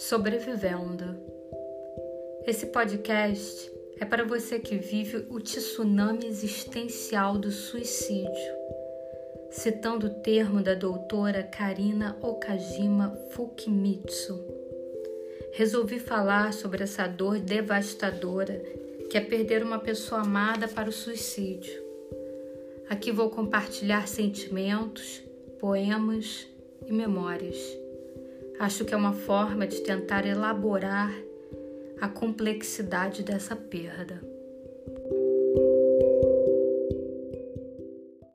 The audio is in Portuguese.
Sobrevivendo. Esse podcast é para você que vive o tsunami existencial do suicídio. Citando o termo da doutora Karina Okajima Fukimitsu, resolvi falar sobre essa dor devastadora que é perder uma pessoa amada para o suicídio. Aqui vou compartilhar sentimentos, poemas e memórias Acho que é uma forma de tentar elaborar a complexidade dessa perda.